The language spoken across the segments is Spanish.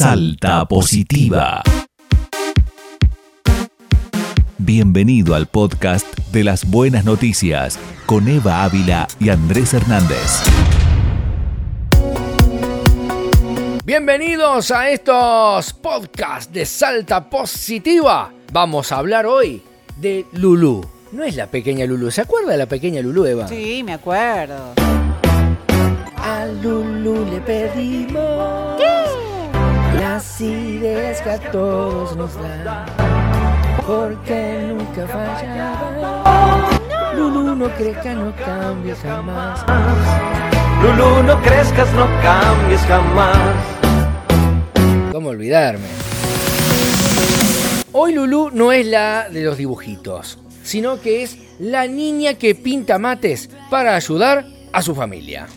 Salta Positiva. Bienvenido al podcast de las buenas noticias con Eva Ávila y Andrés Hernández. Bienvenidos a estos podcasts de Salta Positiva. Vamos a hablar hoy de Lulú. No es la pequeña Lulú. ¿Se acuerda de la pequeña Lulú, Eva? Sí, me acuerdo. A Lulú le pedimos las ideas que a todos nos dan. Porque nunca fallaba. Lulú no crezca, no cambies jamás. Lulú, no crezcas, no cambies jamás. ¿Cómo olvidarme? Hoy Lulú no es la de los dibujitos, sino que es la niña que pinta mates para ayudar a su familia.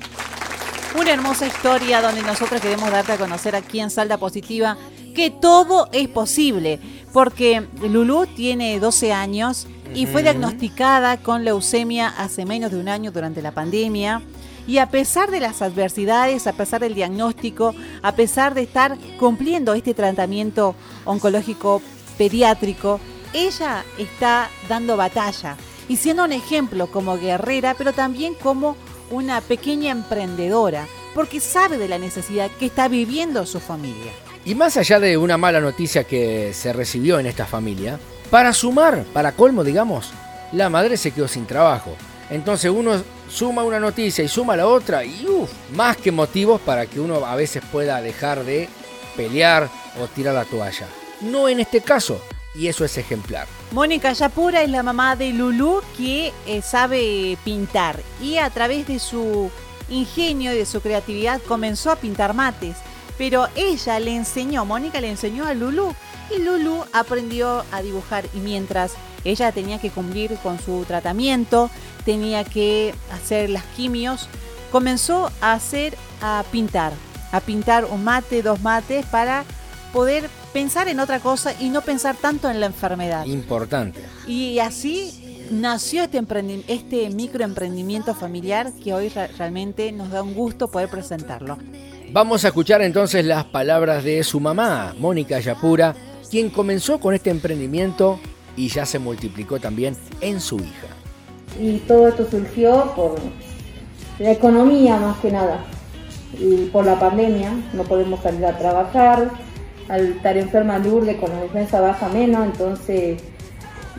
Una hermosa historia donde nosotros queremos darte a conocer aquí en Salda Positiva que todo es posible, porque Lulú tiene 12 años y fue diagnosticada con leucemia hace menos de un año durante la pandemia. Y a pesar de las adversidades, a pesar del diagnóstico, a pesar de estar cumpliendo este tratamiento oncológico pediátrico, ella está dando batalla y siendo un ejemplo como guerrera, pero también como una pequeña emprendedora, porque sabe de la necesidad que está viviendo su familia. Y más allá de una mala noticia que se recibió en esta familia, para sumar, para colmo digamos, la madre se quedó sin trabajo. Entonces uno suma una noticia y suma la otra y uff, más que motivos para que uno a veces pueda dejar de pelear o tirar la toalla. No en este caso, y eso es ejemplar. Mónica Yapura es la mamá de Lulú que eh, sabe pintar y a través de su ingenio y de su creatividad comenzó a pintar mates. Pero ella le enseñó, Mónica le enseñó a Lulú y Lulú aprendió a dibujar y mientras ella tenía que cumplir con su tratamiento, tenía que hacer las quimios, comenzó a hacer, a pintar, a pintar un mate, dos mates para poder pensar en otra cosa y no pensar tanto en la enfermedad. Importante. Y así nació este, emprendi- este microemprendimiento familiar que hoy re- realmente nos da un gusto poder presentarlo. Vamos a escuchar entonces las palabras de su mamá, Mónica Yapura, quien comenzó con este emprendimiento y ya se multiplicó también en su hija. y todo esto surgió por la economía más que nada y por la pandemia no podemos salir a trabajar al estar enferma Lourdes con la defensa baja menos entonces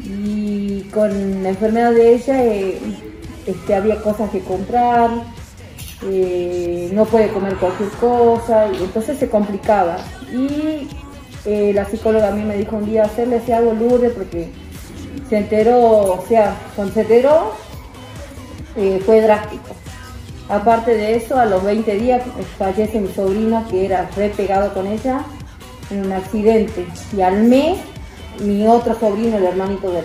y con la enfermedad de ella eh, este, había cosas que comprar eh, no puede comer cualquier cosa y entonces se complicaba y eh, la psicóloga a mí me dijo un día hacerle ese algo Lourdes porque se enteró, o sea, cuando se enteró fue drástico. Aparte de eso, a los 20 días fallece mi sobrino que era re pegado con ella en un accidente. Y al mes, mi otro sobrino, el hermanito de él.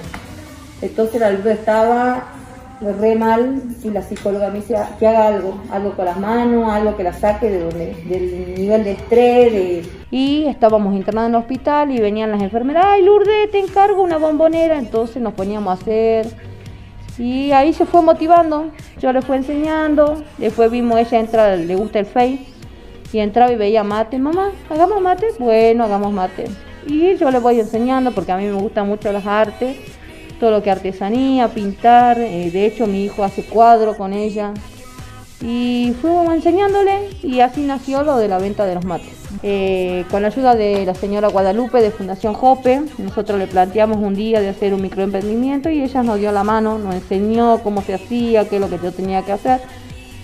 Entonces la luz estaba re mal y la psicóloga me dice que haga algo, algo con las manos, algo que la saque de donde, del nivel de estrés, de, Y estábamos internados en el hospital y venían las enfermeras, ay Lourdes, te encargo una bombonera, entonces nos poníamos a hacer. Y ahí se fue motivando, yo le fui enseñando, después vimos ella entra, le gusta el Face, y entraba y veía mate, mamá, hagamos mate, bueno, hagamos mate. Y yo le voy enseñando porque a mí me gustan mucho las artes, todo lo que artesanía, pintar, eh, de hecho mi hijo hace cuadro con ella, y fuimos enseñándole y así nació lo de la venta de los mates. Eh, con la ayuda de la señora Guadalupe de Fundación Jope, nosotros le planteamos un día de hacer un microemprendimiento y ella nos dio la mano, nos enseñó cómo se hacía, qué es lo que yo tenía que hacer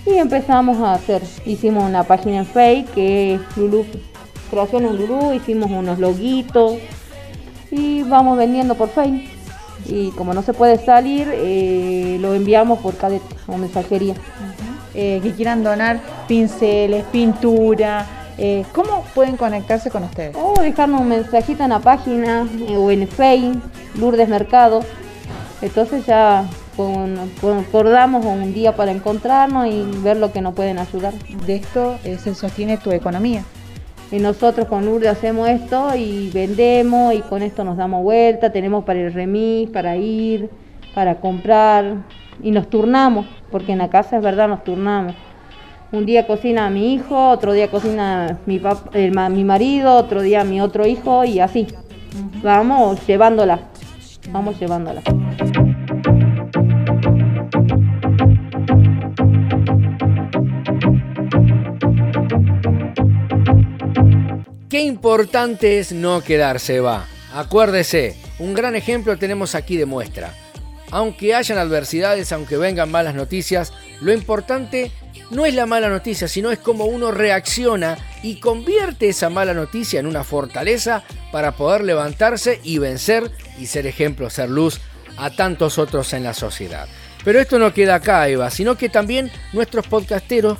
y empezamos a hacer. Hicimos una página en Facebook que es Lulú, Creaciones Lulú, hicimos unos loguitos y vamos vendiendo por Facebook. Y como no se puede salir, eh, lo enviamos por cadete o mensajería. eh, que quieran donar pinceles, pintura, eh, ¿cómo pueden conectarse con ustedes? O dejarnos un mensajito en la página eh, o en Facebook, Lourdes Mercado. Entonces ya con- con- acordamos un día para encontrarnos y ver lo que nos pueden ayudar. De esto eh, se sostiene tu economía. Y nosotros con Lourdes hacemos esto y vendemos y con esto nos damos vuelta, tenemos para el remis, para ir, para comprar y nos turnamos, porque en la casa es verdad nos turnamos. Un día cocina mi hijo, otro día cocina mi, pap- el ma- mi marido, otro día mi otro hijo y así. Vamos llevándola, vamos llevándola. Qué importante es no quedarse va. Acuérdese, un gran ejemplo tenemos aquí de muestra. Aunque hayan adversidades, aunque vengan malas noticias, lo importante no es la mala noticia, sino es cómo uno reacciona y convierte esa mala noticia en una fortaleza para poder levantarse y vencer y ser ejemplo, ser luz a tantos otros en la sociedad. Pero esto no queda acá, Eva, sino que también nuestros podcasteros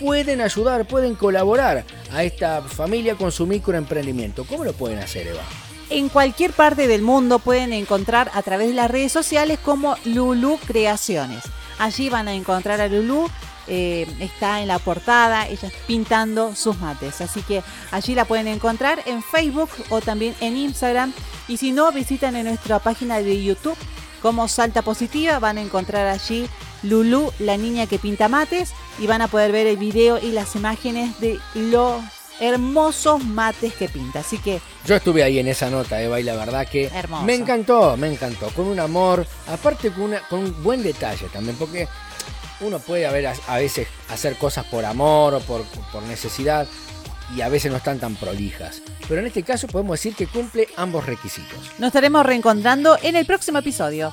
pueden ayudar, pueden colaborar a esta familia con su microemprendimiento. ¿Cómo lo pueden hacer, Eva? En cualquier parte del mundo pueden encontrar a través de las redes sociales como Lulu Creaciones. Allí van a encontrar a Lulu. eh, está en la portada, ella pintando sus mates. Así que allí la pueden encontrar en Facebook o también en Instagram. Y si no, visitan en nuestra página de YouTube como Salta Positiva. Van a encontrar allí Lulu, la niña que pinta mates. Y van a poder ver el video y las imágenes de los hermosos mates que pinta. Así que Yo estuve ahí en esa nota, Eva, y la verdad que Hermoso. me encantó, me encantó. Con un amor, aparte con, una- con un buen detalle también, porque uno puede a, ver, a, a veces hacer cosas por amor o por, por necesidad y a veces no están tan prolijas. Pero en este caso podemos decir que cumple ambos requisitos. Nos estaremos reencontrando en el próximo episodio.